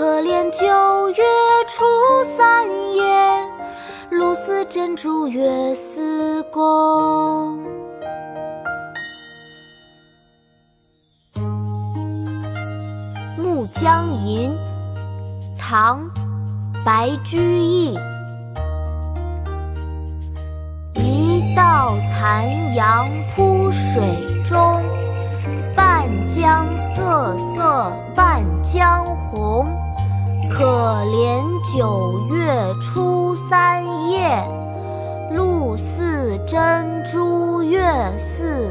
可怜九月初三夜，露似真珠月似弓。《暮江吟》唐·白居易。一道残阳铺水中，半江瑟瑟半江红。可怜九月初三夜，露似真珠月似